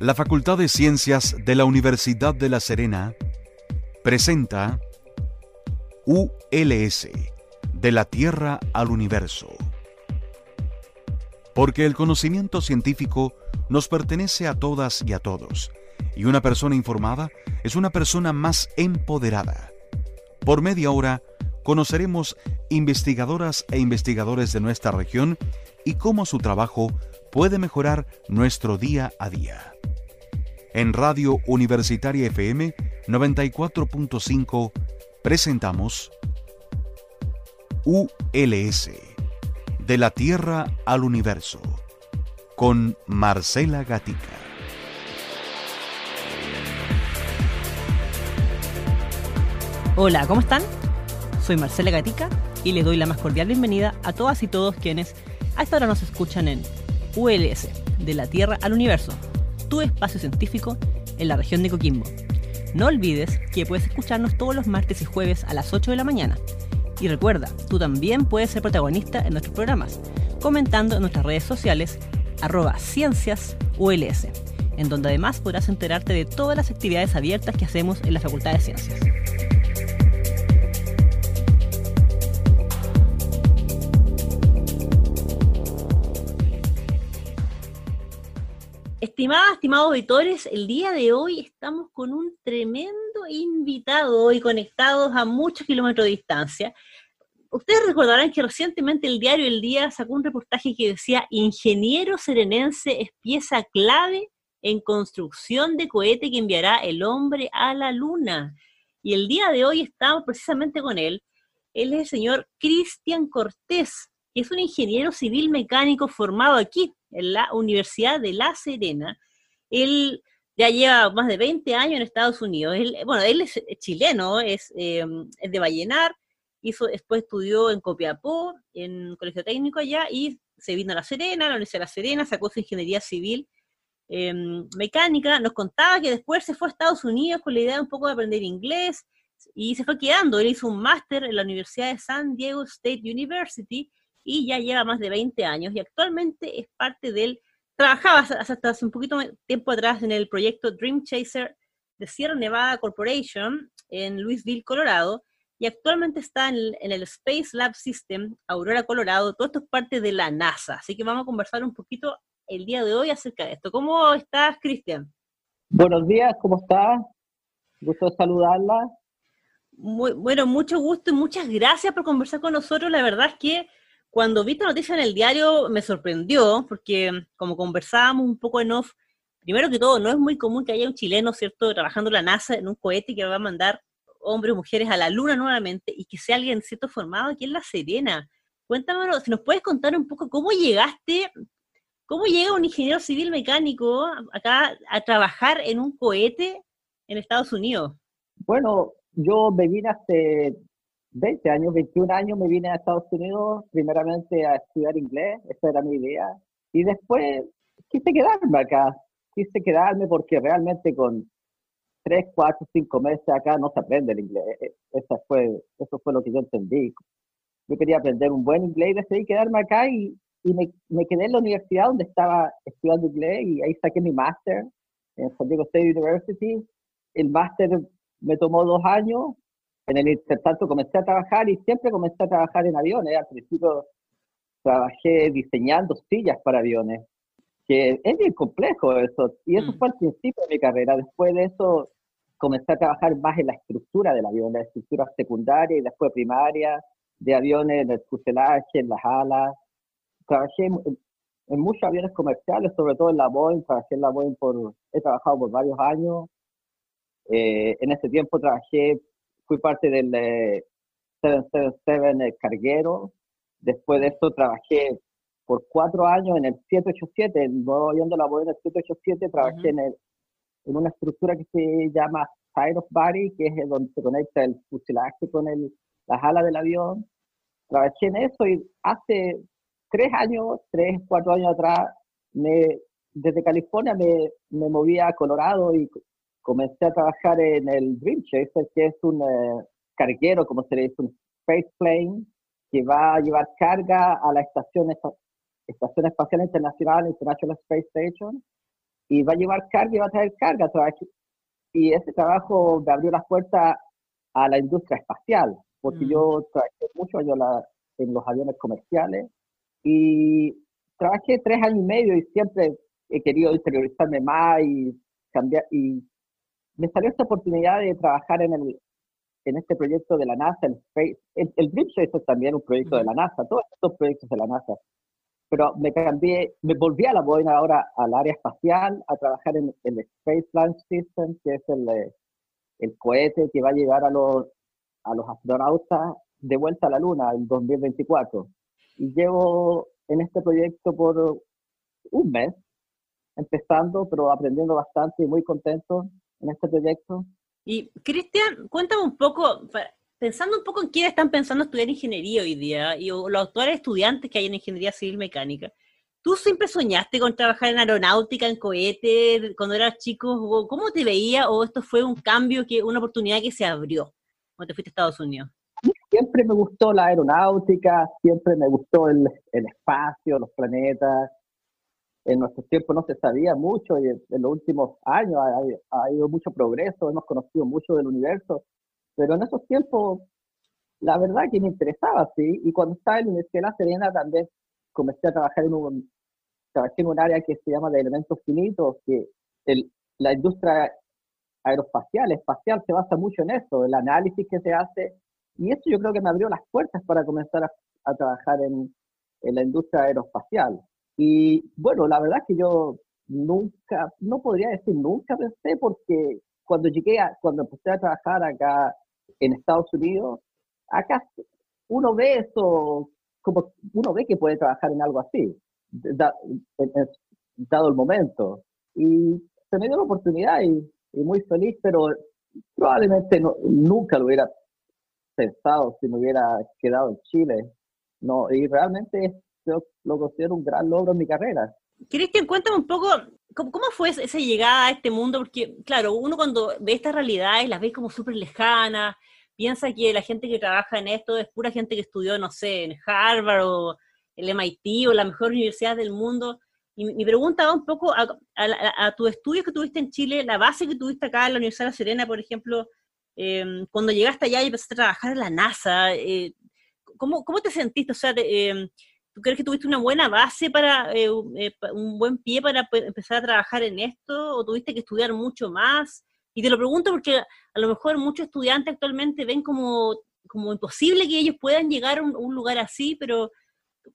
La Facultad de Ciencias de la Universidad de La Serena presenta ULS, de la Tierra al Universo. Porque el conocimiento científico nos pertenece a todas y a todos, y una persona informada es una persona más empoderada. Por media hora conoceremos investigadoras e investigadores de nuestra región y cómo su trabajo puede mejorar nuestro día a día. En Radio Universitaria FM 94.5 presentamos ULS, de la Tierra al Universo, con Marcela Gatica. Hola, ¿cómo están? Soy Marcela Gatica y les doy la más cordial bienvenida a todas y todos quienes a esta hora nos escuchan en ULS, de la Tierra al Universo, tu espacio científico en la región de Coquimbo. No olvides que puedes escucharnos todos los martes y jueves a las 8 de la mañana. Y recuerda, tú también puedes ser protagonista en nuestros programas, comentando en nuestras redes sociales arroba ciencias ULS, en donde además podrás enterarte de todas las actividades abiertas que hacemos en la Facultad de Ciencias. Estimadas, estimados auditores, el día de hoy estamos con un tremendo invitado hoy conectados a muchos kilómetros de distancia. Ustedes recordarán que recientemente el diario El Día sacó un reportaje que decía Ingeniero serenense es pieza clave en construcción de cohete que enviará el hombre a la luna. Y el día de hoy estamos precisamente con él. Él es el señor Cristian Cortés, que es un ingeniero civil mecánico formado aquí en la Universidad de La Serena. Él ya lleva más de 20 años en Estados Unidos. bueno, él es chileno, es, em, es, de Vallenar, hizo, después estudió en Copiapó, en Colegio Técnico allá, y se vino a La Serena, a la Universidad de La Serena, sacó su ingeniería civil em, mecánica. Nos contaba que después se fue a Estados Unidos con la idea un poco de aprender inglés y se fue quedando. Él hizo un máster en la Universidad de San Diego State University y ya lleva más de 20 años y actualmente es parte del, trabajaba hasta hace un poquito tiempo atrás en el proyecto Dream Chaser de Sierra Nevada Corporation en Louisville, Colorado, y actualmente está en, el Space Lab System Aurora, Colorado. Todo esto es parte de la NASA, así que vamos a conversar un poquito el día de hoy acerca de esto. ¿Cómo estás, Cristian? Buenos días, ¿cómo estás? Gusto saludarla. Muy, bueno, mucho gusto y muchas gracias por conversar con nosotros. La verdad es que cuando vi esta noticia en el diario me sorprendió, porque como conversábamos un poco en off, primero que todo, no es muy común que haya un chileno, ¿cierto?, trabajando la NASA en un cohete que va a mandar hombres o mujeres a la Luna nuevamente y que sea alguien, ¿cierto?, formado aquí en La Serena. Cuéntanos, si nos puedes contar un poco cómo llegaste, cómo llega un ingeniero civil mecánico acá a trabajar en un cohete en Estados Unidos. Bueno, yo me vine hace 20 años, 21 años me vine a Estados Unidos, primeramente a estudiar inglés, esa era mi idea, y después quise quedarme acá, quise quedarme porque realmente con 3, 4, 5 meses acá no se aprende el inglés, e, eso fue, eso fue lo que yo entendí. Yo quería aprender un buen inglés y decidí quedarme acá y, y me, me, quedé en la universidad donde estaba estudiando inglés y ahí saqué mi máster en San Diego State University. El máster me tomó dos años en el intertanto comencé a trabajar y siempre comencé a trabajar en aviones. Al principio trabajé diseñando sillas para aviones, que es bien complejo eso. Y eso mm. fue al principio de mi carrera. Después de eso comencé a trabajar más en la estructura del avión, la estructura secundaria y después primaria de aviones, en el fuselaje, en las alas. Trabajé en, muchos aviones comerciales, sobre todo en la Boeing. Trabajé en la Boeing por, he trabajado por varios años. Eh, en ese tiempo trabajé fui parte del 777 carguero. Después de eso trabajé por cuatro años en el 787, el nuevo avión de la Boeing 787, trabajé en, el, en una estructura que se llama side of body, que es donde se conecta el fuselaje con el, las alas del avión. Trabajé en eso y hace tres años, tres, cuatro años atrás, me, desde California me, me moví a Colorado y comencé a trabajar en el Dream Chaser, que es un eh, carguero, como se le dice, un space plane, que va a llevar carga a la estación, estación espacial internacional, International Space Station. y va a llevar carga y va a traer carga. Y ese trabajo me abrió las puertas a la industria espacial, porque mm. yo trabajé mucho años en los aviones comerciales y trabajé tres años y medio y siempre he querido interiorizarme más y cambiar. Y me salió esta oportunidad de trabajar en, el, en este proyecto de la NASA, el Space. El, el es también un proyecto de la NASA, todos estos proyectos de la NASA. Pero me cambié, me volví a la Boeing ahora al área espacial, a trabajar en el Space Launch System, que es el, el cohete que va a llevar a los, a los astronautas de vuelta a la Luna en 2024. Y llevo en este proyecto por un mes, empezando, pero aprendiendo bastante y muy contento en este proyecto. Y Cristian, cuéntame un poco, pensando un poco en quiénes están pensando estudiar ingeniería hoy día, y los actuales estudiantes que hay en ingeniería civil mecánica, ¿tú siempre soñaste con trabajar en aeronáutica, en cohetes, cuando eras chico? ¿Cómo te veía o esto fue un cambio, que una oportunidad que se abrió cuando te fuiste a Estados Unidos? Siempre me gustó la aeronáutica, siempre me gustó el, el espacio, los planetas, en nuestros tiempos no se sabía mucho y en, los últimos años ha, habido mucho progreso, hemos conocido mucho del universo, pero en esos tiempos la verdad que me interesaba, sí, y cuando estaba en la Universidad de La Serena también comencé a trabajar en un, trabajé en un área que se llama de elementos finitos, que el, la industria aeroespacial, espacial, se basa mucho en eso, el análisis que se hace, y eso yo creo que me abrió las puertas para comenzar a, a trabajar en, en la industria aeroespacial. Y bueno, la verdad es que yo nunca, no podría decir nunca pensé, porque cuando llegué, a, cuando empecé a trabajar acá en Estados Unidos, acá uno ve eso, como uno ve que puede trabajar en algo así, dado el momento. Y se me dio la oportunidad y, muy feliz, pero probablemente no, nunca lo hubiera pensado si me hubiera quedado en Chile. No, y realmente lo considero un gran logro en mi carrera. Cristian, cuéntame un poco, ¿cómo, fue esa llegada a este mundo? Porque, claro, uno cuando ve estas realidades las ve como súper lejanas, piensa que la gente que trabaja en esto es pura gente que estudió, no sé, en Harvard o el MIT o la mejor universidad del mundo. Y mi pregunta va un poco a, a, tus estudios que tuviste en Chile, la base que tuviste acá en la Universidad de La Serena, por ejemplo, em, cuando llegaste allá y empezaste a trabajar en la NASA, eh, ¿cómo, ¿cómo, te sentiste? O sea, em, ¿Tú crees que tuviste una buena base para, eh, eh, un buen pie para empezar a trabajar en esto? ¿O tuviste que estudiar mucho más? Y te lo pregunto porque a lo mejor muchos estudiantes actualmente ven como, como imposible que ellos puedan llegar a un, lugar así, pero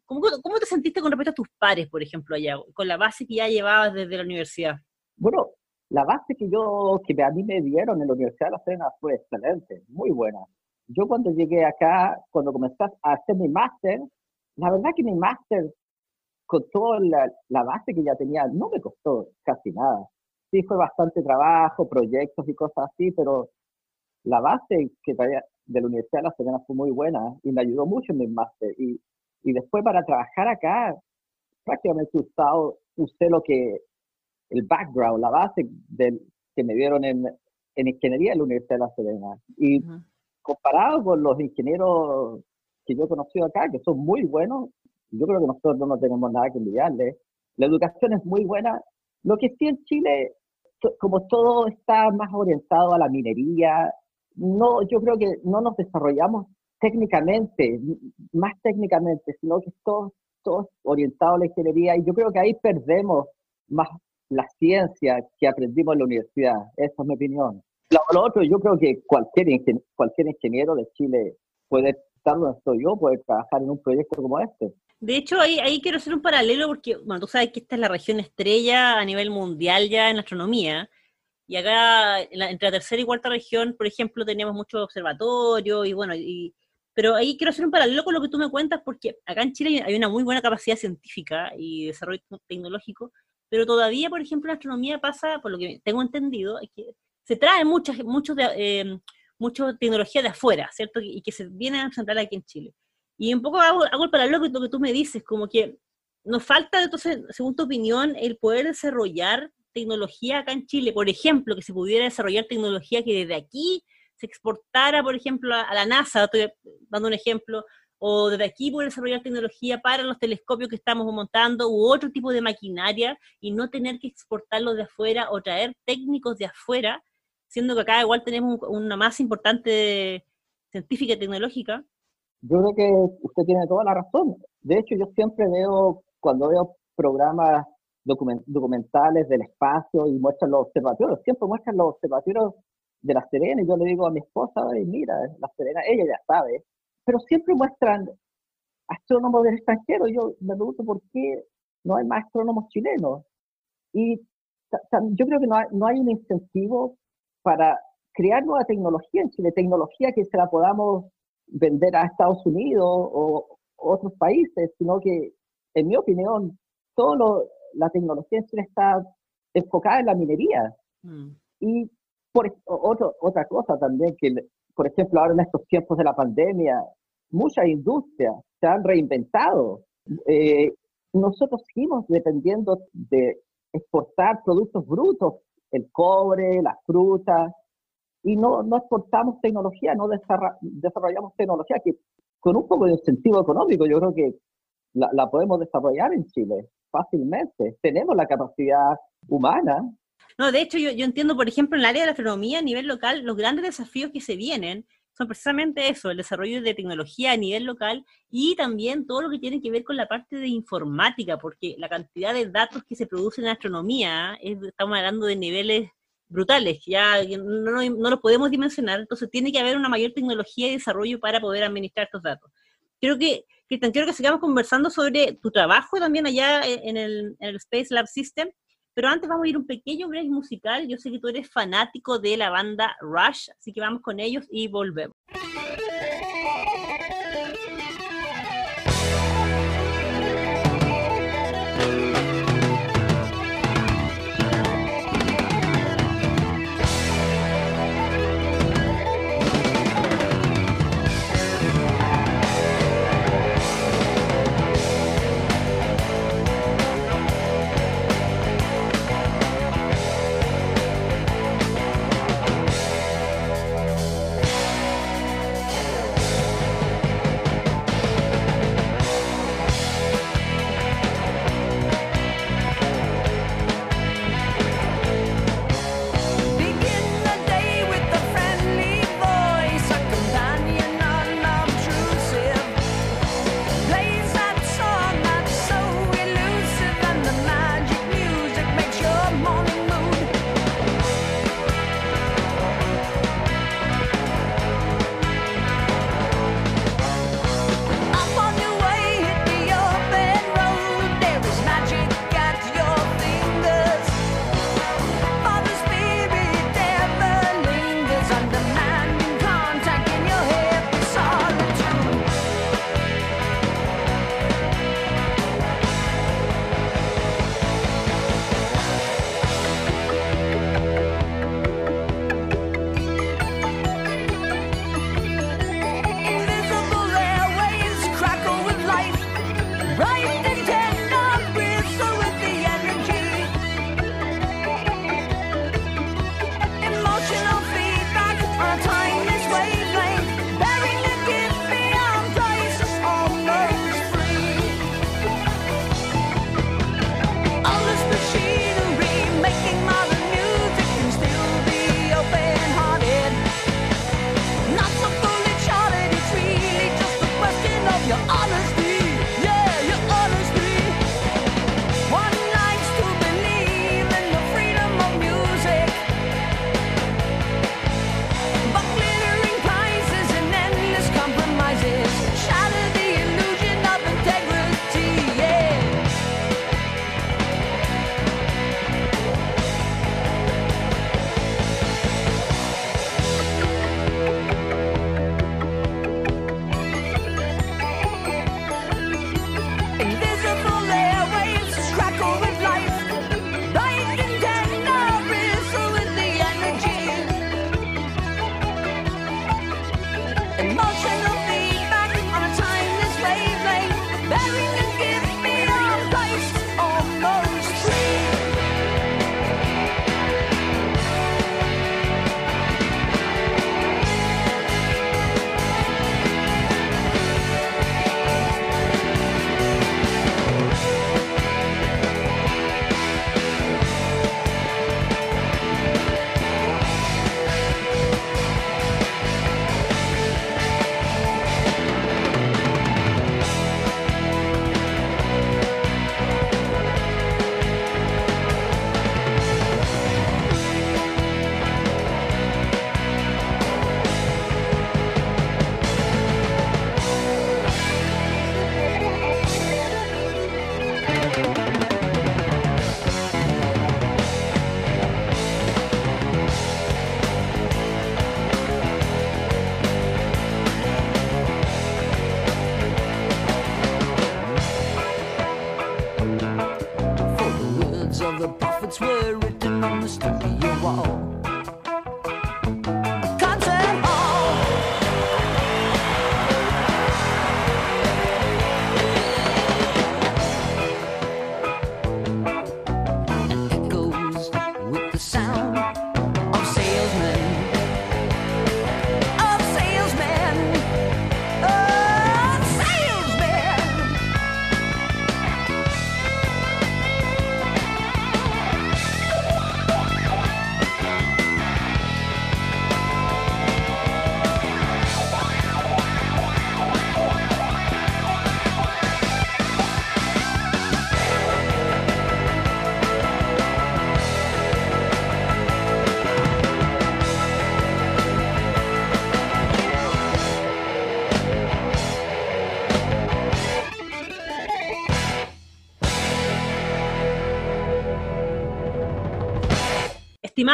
¿cómo, ¿cómo, te sentiste con respecto a tus pares, por ejemplo, allá, con la base que ya llevabas desde la universidad? Bueno, la base que yo, que a mí me dieron en la Universidad de La Serena fue excelente, muy buena. Yo cuando llegué acá, cuando comencé a hacer mi máster, la verdad que mi máster, con toda la, base que ya tenía, no me costó casi nada. Sí fue bastante trabajo, proyectos y cosas así, pero la base que traía de la Universidad de La Serena fue muy buena y me ayudó mucho en mi máster. Y, y después para trabajar acá, prácticamente usado, usé lo que, el background, la base del, que me dieron en, en ingeniería en la Universidad de La Serena. Y comparado con los ingenieros que yo he conocido acá, que son muy buenos, yo creo que nosotros no tenemos nada que envidiarle. La educación es muy buena. Lo que sí en Chile, como todo está más orientado a la minería, no, yo creo que no nos desarrollamos técnicamente, más técnicamente, sino que todo, todo orientado a la ingeniería y yo creo que ahí perdemos más la ciencia que aprendimos en la universidad. Esa es mi opinión. Lo, otro, yo creo que cualquier, cualquier ingeniero de Chile puede donde estoy yo, poder trabajar en un proyecto como este. De hecho, ahí, ahí quiero hacer un paralelo porque, bueno, tú sabes que esta es la región estrella a nivel mundial ya en astronomía. Y acá, entre la tercera y cuarta región, por ejemplo, tenemos muchos observatorios y bueno, y, pero ahí quiero hacer un paralelo con lo que tú me cuentas porque acá en Chile hay una muy buena capacidad científica y desarrollo tecnológico, pero todavía, por ejemplo, en astronomía pasa, por lo que tengo entendido, es que se traen muchos de, eh, mucha tecnología de afuera, ¿cierto? Y que se viene a centrar aquí en Chile. Y un poco hago, hago el paralelo con lo que tú me dices, como que nos falta, entonces, según tu opinión, el poder desarrollar tecnología acá en Chile. Por ejemplo, que se pudiera desarrollar tecnología que desde aquí se exportara, por ejemplo, a, la NASA, estoy dando un ejemplo, o desde aquí poder desarrollar tecnología para los telescopios que estamos montando u otro tipo de maquinaria y no tener que exportarlo de afuera o traer técnicos de afuera, siendo que acá igual tenemos una más importante científica y tecnológica. Yo creo que usted tiene toda la razón. De hecho, yo siempre veo, cuando veo programas documentales del espacio y muestran los observatorios, siempre muestran los observatorios de La Serena y yo le digo a mi esposa, mira, La Serena, ella ya sabe, pero siempre muestran astrónomos del extranjero. Yo me pregunto por qué no hay más astrónomos chilenos. Y yo creo que no hay, no hay un incentivo para crear nueva tecnología en Chile, tecnología que se la podamos vender a Estados Unidos o otros países, sino que, en mi opinión, toda la tecnología en Chile está enfocada en la minería. Mm. Y por otro, otra cosa también, que por ejemplo ahora en estos tiempos de la pandemia, muchas industrias se han reinventado. Eh, nosotros seguimos dependiendo de exportar productos brutos, el cobre, las frutas, y no, no exportamos tecnología, no desarrollamos tecnología que con un poco de incentivo económico yo creo que la, la podemos desarrollar en Chile fácilmente. Tenemos la capacidad humana. No, de hecho yo, yo entiendo, por ejemplo, en el área de la astronomía a nivel local, los grandes desafíos que se vienen son precisamente eso, el desarrollo de tecnología a nivel local y también todo lo que tiene que ver con la parte de informática, porque la cantidad de datos que se producen en astronomía, estamos hablando de niveles brutales, ya no, no, los podemos dimensionar, entonces tiene que haber una mayor tecnología y desarrollo para poder administrar estos datos. Creo que, Cristian, quiero que sigamos conversando sobre tu trabajo también allá en el Space Lab System, pero antes vamos a ir un pequeño break musical. Yo sé que tú eres fanático de la banda Rush, así que vamos con ellos y volvemos.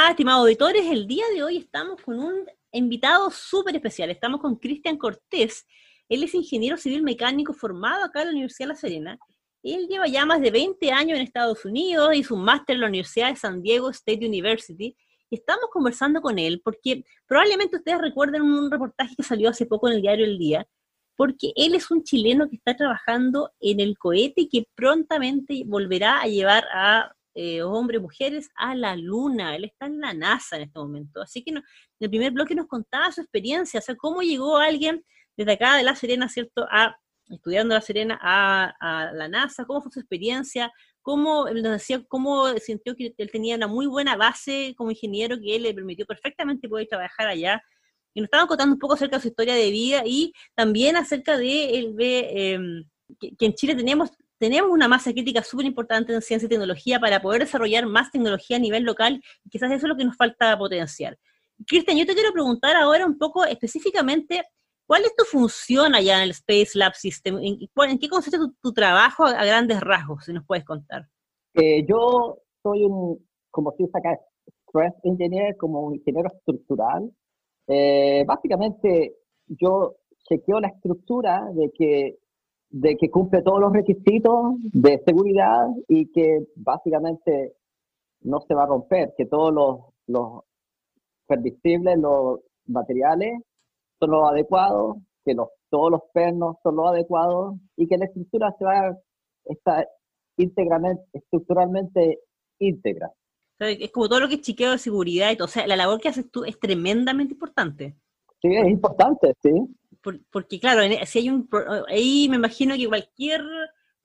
Estimados auditores, el día de hoy estamos con un invitado súper especial. Estamos con Cristian Cortés. Él es ingeniero civil mecánico formado acá en la Universidad de La Serena. Él lleva ya más de 20 años en Estados Unidos, hizo un máster en la Universidad de San Diego State University. Estamos conversando con él porque probablemente ustedes recuerden un reportaje que salió hace poco en el diario El Día, porque él es un chileno que está trabajando en el cohete que prontamente volverá a llevar a eh, hombres, mujeres, a la luna. Él está en la NASA en este momento. Así que en el primer bloque nos contaba su experiencia, o sea, cómo llegó alguien desde acá de La Serena, ¿cierto?, a estudiando La Serena a, la NASA, cómo fue su experiencia, cómo decía cómo sintió que él tenía una muy buena base como ingeniero que él le permitió perfectamente poder trabajar allá. Y nos estaban contando un poco acerca de su historia de vida y también acerca de, él ve, em, que, que, en Chile tenemos tenemos una masa crítica súper importante en ciencia y tecnología para poder desarrollar más tecnología a nivel local, y quizás eso es lo que nos falta potenciar. Cristian, yo te quiero preguntar ahora un poco específicamente, ¿cuál es tu función allá en el Space Lab System? ¿En, qué consiste tu, trabajo a, grandes rasgos, si nos puedes contar? Eh, yo soy un, como se dice acá, stress engineer, como un ingeniero estructural. Eh, básicamente, yo chequeo la estructura de que de que cumple todos los requisitos de seguridad y que básicamente no se va a romper, que todos los, los permisibles, los materiales son los adecuados, que los, todos los pernos son los adecuados y que la estructura se va a estar íntegramente, estructuralmente íntegra. Es como todo lo que es chiqueo de seguridad y todo. O sea, la labor que haces tú es tremendamente importante. Sí, es importante, sí porque claro, si hay un, ahí me imagino que cualquier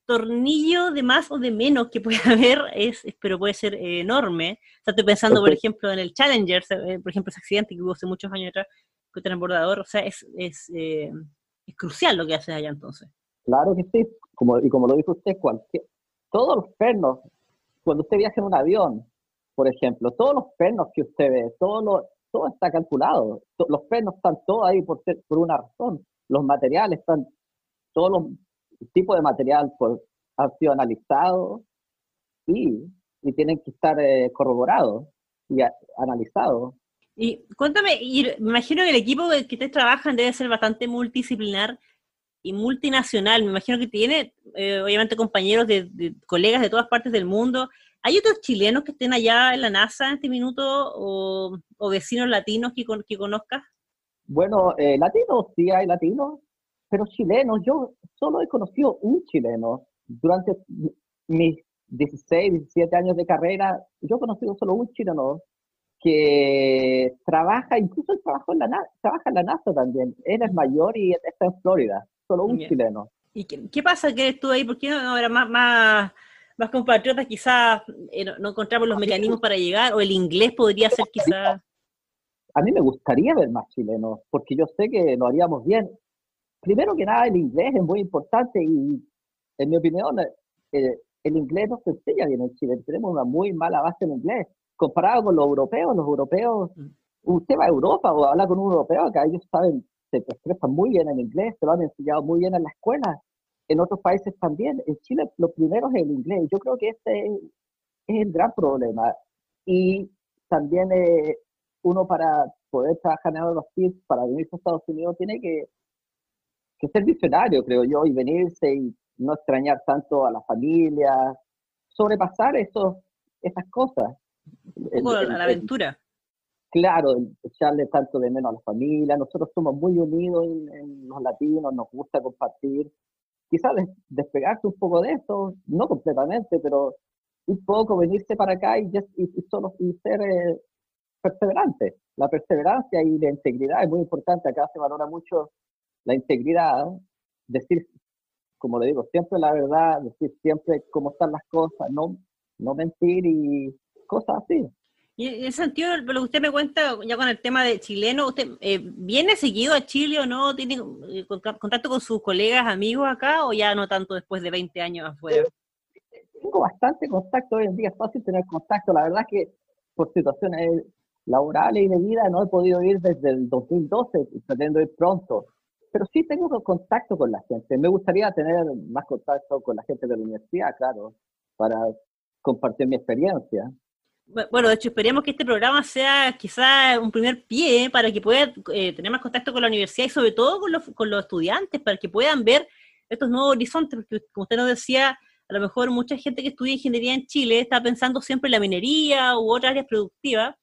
tornillo de más o de menos que pueda haber es, pero puede ser enorme. O estoy pensando, por ejemplo, en el Challenger, eh, por ejemplo, ese accidente que hubo hace muchos años atrás con el transbordador, o sea, es, es, eh, es crucial lo que hace allá entonces. Claro que sí, como, y como lo dijo usted, cualquier, todos los pernos, cuando usted viaja en un avión, por ejemplo, todos los pernos que usted ve, todos los, todo está calculado. Los pernos están todos ahí por, una razón. Los materiales están, todos los tipos de material han sido analizados y, tienen que estar eh, corroborados y analizados. Y cuéntame, me imagino que el equipo que ustedes trabajan debe ser bastante multidisciplinar y multinacional. Me imagino que tiene, eh, obviamente, compañeros de, colegas de todas partes del mundo. ¿Hay otros chilenos que estén allá en la NASA en este minuto o, vecinos latinos que, que conozcas? Bueno, eh, latinos, sí hay latinos, pero chilenos, yo solo he conocido un chileno. Durante mis 16, 17 años de carrera, yo he conocido solo un chileno que trabaja, incluso él trabajó en la, trabaja en la NASA también. Él es mayor y está en Florida, solo un chileno. ¿Y qué, pasa que estuvo ahí? ¿Por qué no habrá más, más más compatriotas quizás eh, no, encontramos los mecanismos para llegar, o el inglés podría ser quizás... A mí me gustaría ver más chilenos, porque yo sé que lo haríamos bien. Primero que nada, el inglés es muy importante y, en mi opinión, eh, el inglés no se enseña bien en Chile. Tenemos una muy mala base en inglés. Comparado con los europeos, los europeos, mm. usted va a Europa o habla con un europeo, que ellos saben, se expresan muy bien en inglés, se lo han enseñado muy bien en la escuela en otros países también. En Chile lo primero es el inglés. Yo creo que este es, el gran problema. Y también eh, uno para poder trabajar en los tips, para venir a Estados Unidos, tiene que, que ser visionario, creo yo, y venirse y no extrañar tanto a la familia, sobrepasar esos, esas cosas. A la aventura. Claro, echarle tanto de menos a la familia. Nosotros somos muy unidos en, en los latinos, nos gusta compartir. Quizás des- despegarse un poco de eso, no completamente, pero un poco venirse para acá y solo y ser eh, perseverante. La perseverancia y la integridad es muy importante. Acá se valora mucho la integridad, decir, como le digo, siempre la verdad, decir siempre cómo están las cosas, no, no mentir y cosas así. Y en ese sentido, lo que usted me cuenta, ya con el tema de chileno, ¿usted eh, viene seguido a Chile o no? ¿Tiene eh, conta- contacto con sus colegas, amigos acá o ya no tanto después de 20 años afuera? tengo bastante contacto hoy en día, es fácil tener contacto. La verdad es que por situaciones laborales y de vida no he podido ir desde el 2012, y pretendo ir pronto. Pero sí tengo contacto con la gente. Me gustaría tener más contacto con la gente de la universidad, claro, para compartir mi experiencia. Bu- Bueno, de hecho, esperemos que este programa sea quizá un primer pie para que pueda eh, tener más contacto con la universidad y sobre todo con los, con los estudiantes, para que puedan ver estos nuevos horizontes, porque como usted nos decía, a lo mejor mucha gente que estudia ingeniería en Chile está pensando siempre en la minería u otras áreas productivas,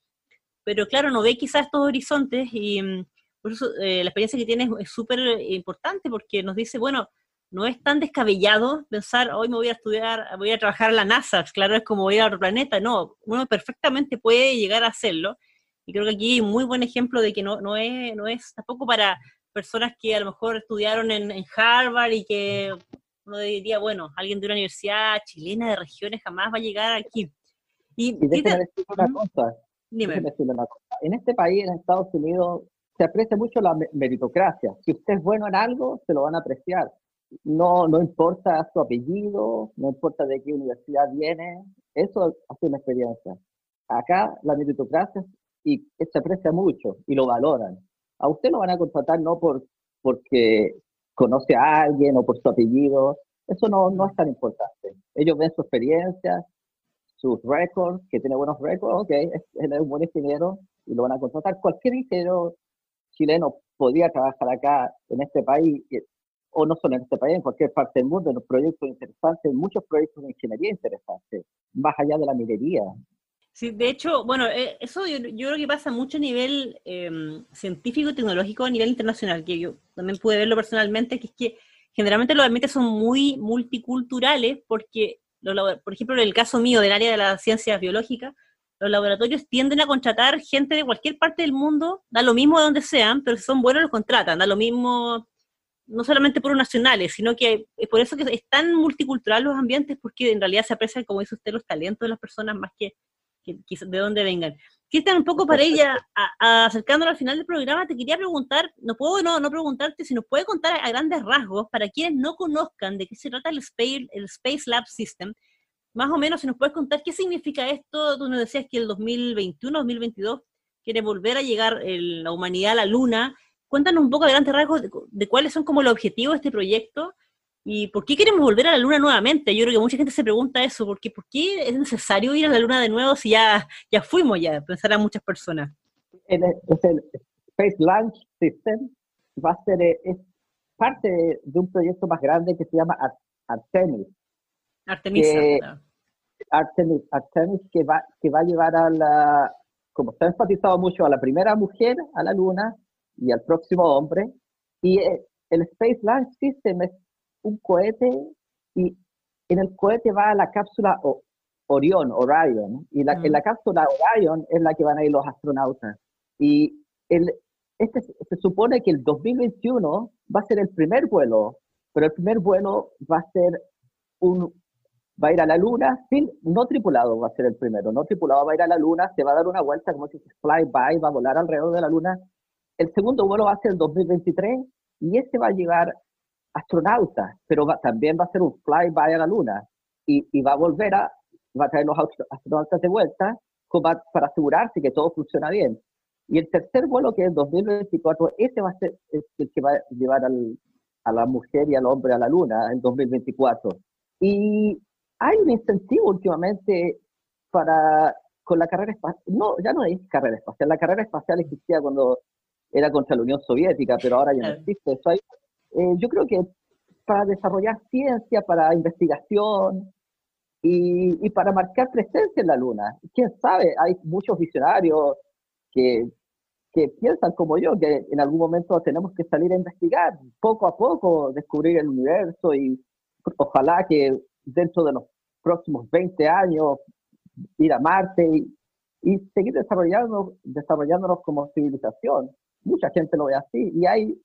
pero claro, no ve quizás estos horizontes y mm, por eso eh, la experiencia que tiene es- es súper eh, importante porque nos dice, bueno, no es tan descabellado pensar, hoy me voy a estudiar, voy a trabajar a la NASA, claro, es como ir a otro planeta, no, uno perfectamente puede llegar a hacerlo, y creo que aquí hay un muy buen ejemplo de que no, no, es, no es tampoco para personas que a lo mejor estudiaron en, en Harvard y que uno diría, bueno, alguien de una universidad chilena de regiones jamás va a llegar aquí. Y, Y decir una cosa, dime, déjeme decirle una cosa. En este país, en Estados Unidos, se aprecia mucho la me- meritocracia. Si usted es bueno en algo, se lo van a apreciar. No, no importa su apellido, no importa de qué universidad viene, eso hace una experiencia. Acá la meritocracia y se aprecia mucho y lo valoran. A usted lo van a contratar no por porque conoce a alguien o por su apellido, eso no, no es tan importante. Ellos ven su experiencia, sus récords, que tiene buenos récords, ok, él es un buen ingeniero y lo van a contratar. Cualquier ingeniero chileno podría trabajar acá en este país, o no solo en este país, en cualquier parte del mundo, en los proyectos interesantes, muchos proyectos de ingeniería interesantes, más allá de la minería. Sí, de hecho, bueno, eh, eso yo, creo que pasa mucho a nivel eh, científico y tecnológico, a nivel internacional, que yo también pude verlo personalmente, que es que generalmente los ambientes son muy multiculturales, porque, los por ejemplo, en el caso mío del área de las ciencias biológicas, los laboratorios tienden a contratar gente de cualquier parte del mundo, da lo mismo de donde sean, pero si son buenos los contratan, da lo mismo, no solamente por nacionales, sino que es por eso que es tan multicultural los ambientes, porque en realidad se aprecian, como dice usted, los talentos de las personas más que que, de dónde vengan. Cristian, un poco para ella, a- al final del programa, te quería preguntar, no puedo no, no preguntarte si nos puede contar a, a grandes rasgos, para quienes no conozcan de qué se trata el Space, el Space Lab System, más o menos si nos puedes contar qué significa esto, tú nos decías que el 2021, 2022 quiere volver a llegar la humanidad a la Luna, cuéntanos un poco a grandes rasgos de, de cuáles son como los objetivos de este proyecto ¿Y por qué queremos volver a la Luna nuevamente? Yo creo que mucha gente se pregunta eso, porque ¿por qué es necesario ir a la Luna de nuevo si ya, ya fuimos ya? Pensarán muchas personas. El, es el Space Launch System va a ser eh, es parte de, de un proyecto más grande que se llama Ar- Artemis. Artemisa. Que- claro. Artemis, Artemis que va, que va a llevar a la, como está enfatizado mucho, a la primera mujer a la luna y al próximo hombre. Y eh, el Space Launch System es un cohete y en el cohete va la cápsula Orion, Orion, y la, Mm. en la cápsula Orion es la que van a ir los astronautas. Y el, este, se supone que el 2021 va a ser el primer vuelo, pero el primer vuelo va a ser un, va a ir a la luna, sin, no tripulado va a ser el primero, no tripulado va a ir a la luna, se va a dar una vuelta como si se flyby, va a volar alrededor de la luna. El segundo vuelo va a ser el 2023 y ese va a llevar astronautas, pero va- también va a ser un flyby a la luna y, y va a volver a, va a traer los astro- astronautas de vuelta como a- para asegurarse que todo funciona bien. Y el tercer vuelo, que es el 2024, ese va a ser el que va a llevar al- a la mujer y al hombre a la luna en 2024. Y hay un incentivo últimamente para con la carrera espacial. No, ya no es carrera espacial. La carrera espacial existía cuando era contra la Unión Soviética, pero ahora ya no existe. Eso hay, eh, yo creo que para desarrollar ciencia, para investigación, y, para marcar presencia en la Luna. ¿Quién sabe? Hay muchos visionarios que, que piensan como yo, que en algún momento tenemos que salir a investigar, poco a poco descubrir el universo y ojalá que dentro de los próximos 20 años ir a Marte y, y seguir desarrollando, desarrollándonos como civilización. Mucha gente lo ve así. Y hay,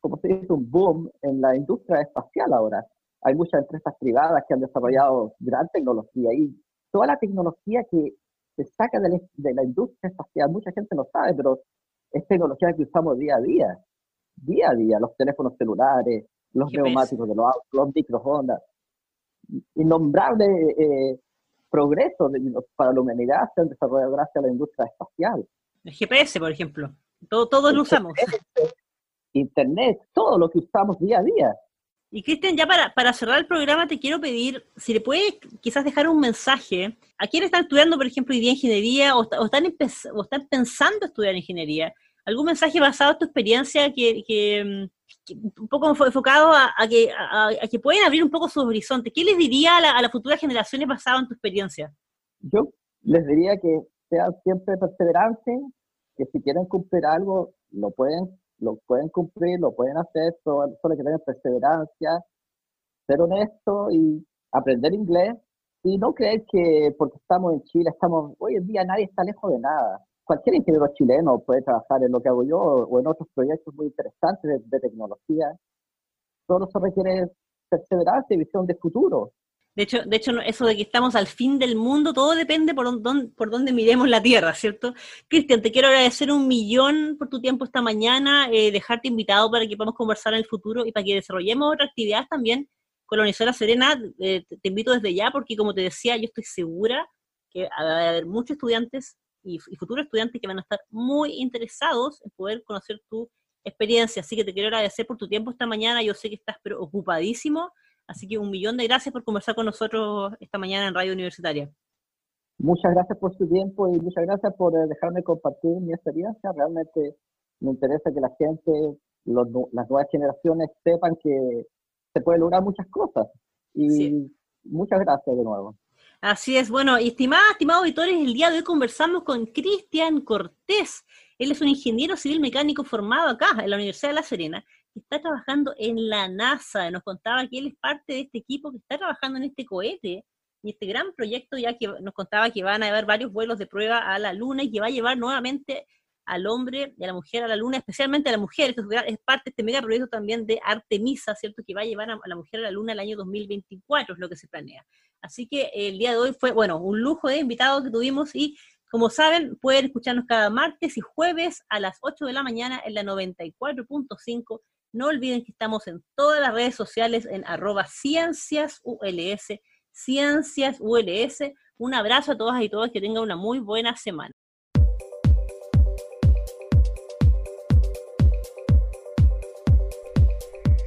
como se dice, un boom en la industria espacial ahora. Hay muchas empresas privadas que han desarrollado gran tecnología y toda la tecnología que se saca de la, industria espacial, mucha gente no sabe, pero es tecnología que usamos día a día, día a día, los teléfonos celulares, los neumáticos de los autos, los microondas, innombrable eh, progreso para la humanidad se han desarrollado gracias a la industria espacial. El GPS, por ejemplo, todo, todos lo usamos. Internet, todo lo que usamos día a día. Y Cristian, ya para, para, cerrar el programa te quiero pedir si le puedes quizás dejar un mensaje a quienes están estudiando, por ejemplo, hoy día ingeniería o, están, o están pensando estudiar ingeniería. ¿Algún mensaje basado en tu experiencia que, que, un poco enfocado a, que, a, que pueden abrir un poco sus horizontes? ¿Qué les diría a, la, a las futuras generaciones basado en tu experiencia? Yo les diría que sean siempre perseverantes, que si quieren cumplir algo, lo pueden lo pueden cumplir, lo pueden hacer, solo, solo que tener perseverancia, ser honesto y aprender inglés y no creer que porque estamos en Chile, estamos, hoy en día nadie está lejos de nada. Cualquier ingeniero chileno puede trabajar en lo que hago yo o en otros proyectos muy interesantes de, tecnología. Solo se requiere perseverancia y visión de futuro. De hecho, de hecho, eso de que estamos al fin del mundo, todo depende por dónde, por miremos la Tierra, ¿cierto? Cristian, te quiero agradecer un millón por tu tiempo esta mañana, eh, dejarte invitado para que podamos conversar en el futuro y para que desarrollemos otras actividades también Universidad Serena. Eh, te, invito desde ya porque, como te decía, yo estoy segura que va a haber muchos estudiantes y, futuros estudiantes que van a estar muy interesados en poder conocer tu experiencia. Así que te quiero agradecer por tu tiempo esta mañana. Yo sé que estás preocupadísimo Así que un millón de gracias por conversar con nosotros esta mañana en Radio Universitaria. Muchas gracias por su tiempo y muchas gracias por eh, dejarme compartir mi experiencia. Realmente me interesa que la gente, las nuevas generaciones sepan que se puede lograr muchas cosas. Y muchas gracias de nuevo. Así es, bueno, estimadas, estimados auditores, el día de hoy conversamos con Cristian Cortés. Él es un ingeniero civil mecánico formado acá en la Universidad de La Serena está trabajando en la NASA. Nos contaba que él es parte de este equipo que está trabajando en este cohete y este gran proyecto, ya que nos contaba que van a haber varios vuelos de prueba a la Luna y que va a llevar nuevamente al hombre y a la mujer a la Luna, especialmente a la mujer. Esto es parte de este mega proyecto también de Artemisa, ¿cierto? Que va a llevar a la mujer a la Luna el año 2024, es lo que se planea. Así que el día de hoy fue, bueno, un lujo de invitados que tuvimos y como saben, pueden escucharnos cada martes y jueves a las 8 de la mañana en la 94.5 no olviden que estamos en todas las redes sociales en arroba cienciasuls, cienciasuls. Un abrazo a todas y todos, que tengan una muy buena semana.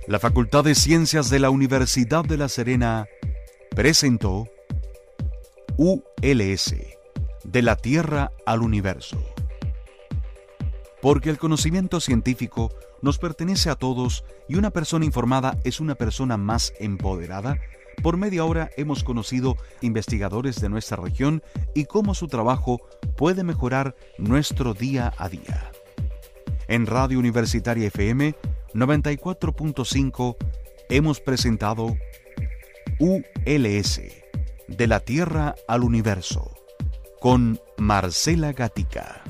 La Facultad de Ciencias de la Universidad de La Serena presentó ULS, de la Tierra al Universo. Porque el conocimiento científico nos pertenece a todos y una persona informada es una persona más empoderada? Por media hora hemos conocido investigadores de nuestra región y cómo su trabajo puede mejorar nuestro día a día. En Radio Universitaria FM 94.5 hemos presentado ULS, de la Tierra al Universo, con Marcela Gatica.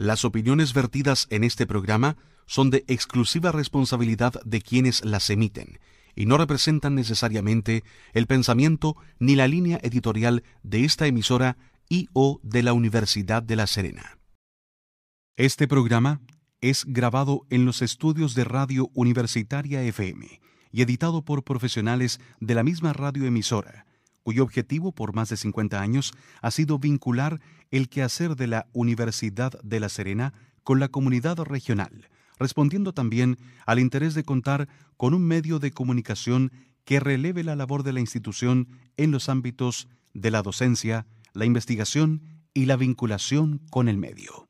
Las opiniones vertidas en este programa son de exclusiva responsabilidad de quienes las emiten y no representan necesariamente el pensamiento ni la línea editorial de esta emisora y o de la Universidad de La Serena. Este programa es grabado en los estudios de Radio Universitaria FM y editado por profesionales de la misma radioemisora cuyo objetivo por más de 50 años ha sido vincular el quehacer de la Universidad de La Serena con la comunidad regional, respondiendo también al interés de contar con un medio de comunicación que releve la labor de la institución en los ámbitos de la docencia, la investigación y la vinculación con el medio.